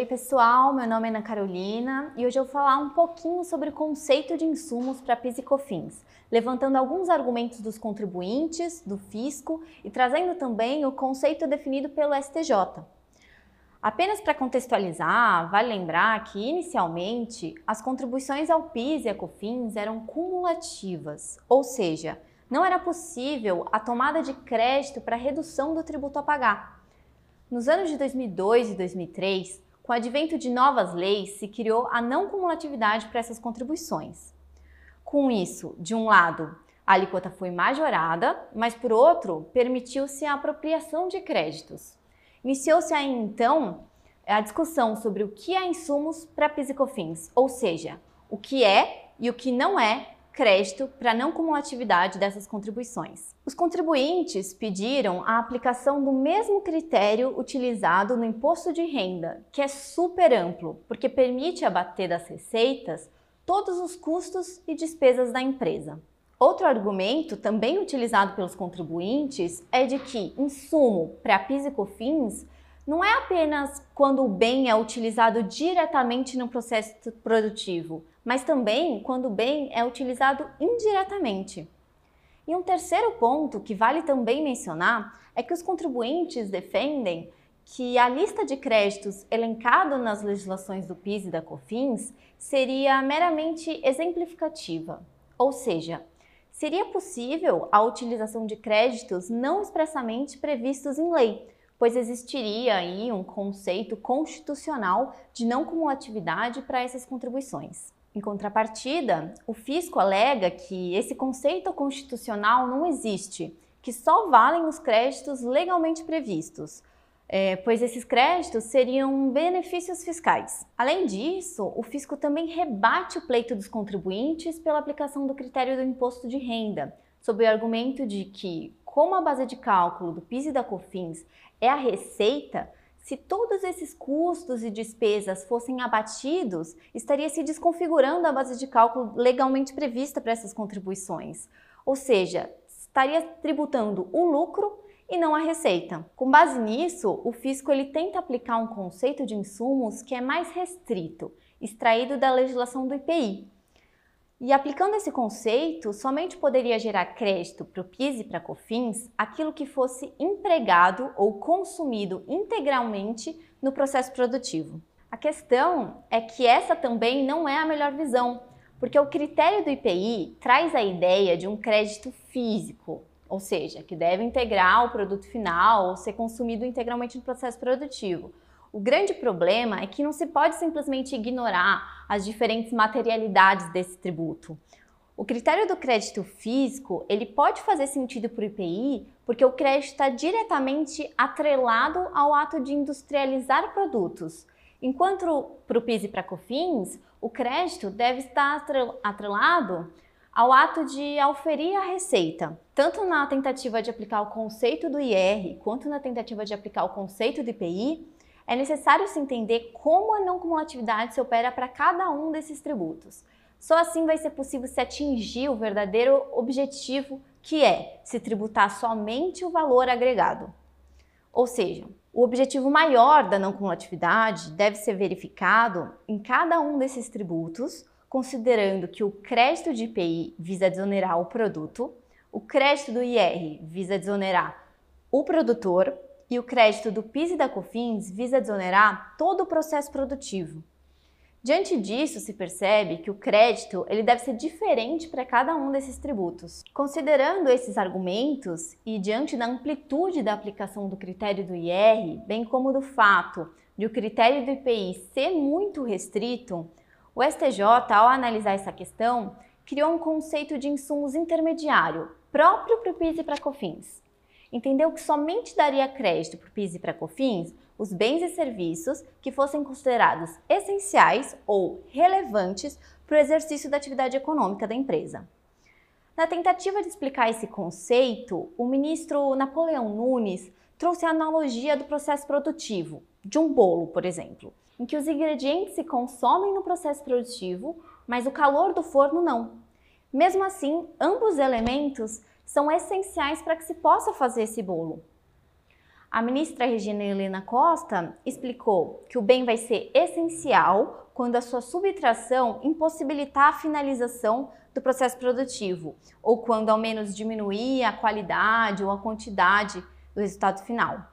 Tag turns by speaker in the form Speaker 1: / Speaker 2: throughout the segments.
Speaker 1: Oi, pessoal, meu nome é Ana Carolina e hoje eu vou falar um pouquinho sobre o conceito de insumos para PIS e COFINS, levantando alguns argumentos dos contribuintes, do fisco e trazendo também o conceito definido pelo STJ. Apenas para contextualizar, vale lembrar que inicialmente as contribuições ao PIS e a COFINS eram cumulativas, ou seja, não era possível a tomada de crédito para redução do tributo a pagar. Nos anos de 2002 e 2003, com o advento de novas leis, se criou a não cumulatividade para essas contribuições. Com isso, de um lado, a alíquota foi majorada, mas por outro, permitiu-se a apropriação de créditos. Iniciou-se aí então a discussão sobre o que é insumos para PIS e COFINS, ou seja, o que é e o que não é crédito para não cumulatividade dessas contribuições. Os contribuintes pediram a aplicação do mesmo critério utilizado no imposto de renda, que é super amplo, porque permite abater das receitas todos os custos e despesas da empresa. Outro argumento, também utilizado pelos contribuintes, é de que insumo para PIS e COFINS não é apenas quando o bem é utilizado diretamente no processo produtivo, mas também quando o bem é utilizado indiretamente. E um terceiro ponto que vale também mencionar é que os contribuintes defendem que a lista de créditos elencado nas legislações do PIS e da COFINS seria meramente exemplificativa, ou seja, seria possível a utilização de créditos não expressamente previstos em lei, pois existiria aí um conceito constitucional de não cumulatividade para essas contribuições. Em contrapartida, o fisco alega que esse conceito constitucional não existe, que só valem os créditos legalmente previstos, é, pois esses créditos seriam benefícios fiscais. Além disso, o fisco também rebate o pleito dos contribuintes pela aplicação do critério do imposto de renda, sob o argumento de que, como a base de cálculo do PIS e da COFINS é a receita, se todos esses custos e despesas fossem abatidos, estaria se desconfigurando a base de cálculo legalmente prevista para essas contribuições. Ou seja, estaria tributando o lucro e não a receita. Com base nisso, o fisco ele tenta aplicar um conceito de insumos que é mais restrito, extraído da legislação do IPI, e aplicando esse conceito, somente poderia gerar crédito para o PIS e para COFINS aquilo que fosse empregado ou consumido integralmente no processo produtivo. A questão é que essa também não é a melhor visão, porque o critério do IPI traz a ideia de um crédito físico, ou seja, que deve integrar o produto final ou ser consumido integralmente no processo produtivo. O grande problema é que não se pode simplesmente ignorar as diferentes materialidades desse tributo. O critério do crédito físico ele pode fazer sentido para o IPI porque o crédito está diretamente atrelado ao ato de industrializar produtos, enquanto para o PIS e para COFINS o crédito deve estar atrelado ao ato de auferir a receita, tanto na tentativa de aplicar o conceito do IR quanto na tentativa de aplicar o conceito do IPI é necessário se entender como a não cumulatividade se opera para cada um desses tributos. Só assim vai ser possível se atingir o verdadeiro objetivo, que é se tributar somente o valor agregado. Ou seja, o objetivo maior da não cumulatividade deve ser verificado em cada um desses tributos, considerando que o crédito de IPI visa desonerar o produto, o crédito do IR visa desonerar o produtor e o crédito do PIS e da COFINS visa desonerar todo o processo produtivo. Diante disso, se percebe que o crédito ele deve ser diferente para cada um desses tributos. Considerando esses argumentos e diante da amplitude da aplicação do critério do IR, bem como do fato de o critério do IPI ser muito restrito, o STJ, ao analisar essa questão, criou um conceito de insumos intermediário próprio para o PIS e para COFINS entendeu que somente daria crédito para o PIS e para COFINS os bens e serviços que fossem considerados essenciais ou relevantes para o exercício da atividade econômica da empresa. Na tentativa de explicar esse conceito, o ministro Napoleão Nunes trouxe a analogia do processo produtivo, de um bolo, por exemplo, em que os ingredientes se consomem no processo produtivo, mas o calor do forno não. Mesmo assim, ambos elementos são essenciais para que se possa fazer esse bolo. A ministra Regina Helena Costa explicou que o bem vai ser essencial quando a sua subtração impossibilitar a finalização do processo produtivo, ou quando ao menos diminuir a qualidade ou a quantidade do resultado final.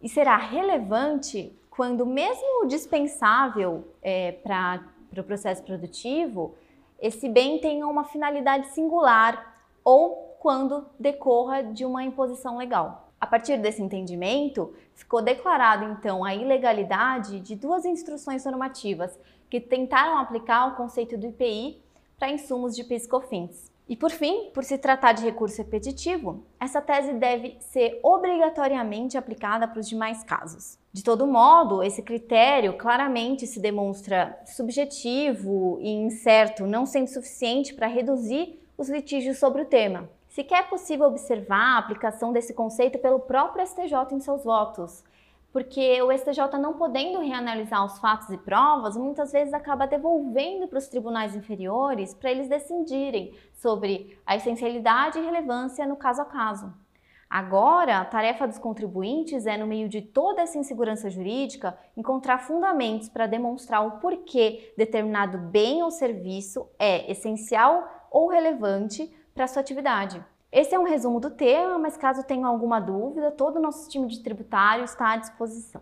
Speaker 1: E será relevante quando, mesmo dispensável é, para o pro processo produtivo, esse bem tenha uma finalidade singular ou quando decorra de uma imposição legal. A partir desse entendimento, ficou declarado então a ilegalidade de duas instruções normativas que tentaram aplicar o conceito do IPI para insumos de PIS/COFINS. E por fim, por se tratar de recurso repetitivo, essa tese deve ser obrigatoriamente aplicada para os demais casos. De todo modo, esse critério claramente se demonstra subjetivo e incerto, não sendo suficiente para reduzir os litígios sobre o tema. Sequer é possível observar a aplicação desse conceito pelo próprio STJ em seus votos, porque o STJ não podendo reanalisar os fatos e provas, muitas vezes acaba devolvendo para os tribunais inferiores para eles decidirem sobre a essencialidade e relevância no caso a caso. Agora, a tarefa dos contribuintes é, no meio de toda essa insegurança jurídica, encontrar fundamentos para demonstrar o porquê determinado bem ou serviço é essencial ou relevante para sua atividade. Esse é um resumo do tema, mas caso tenha alguma dúvida, todo o nosso time de tributário está à disposição.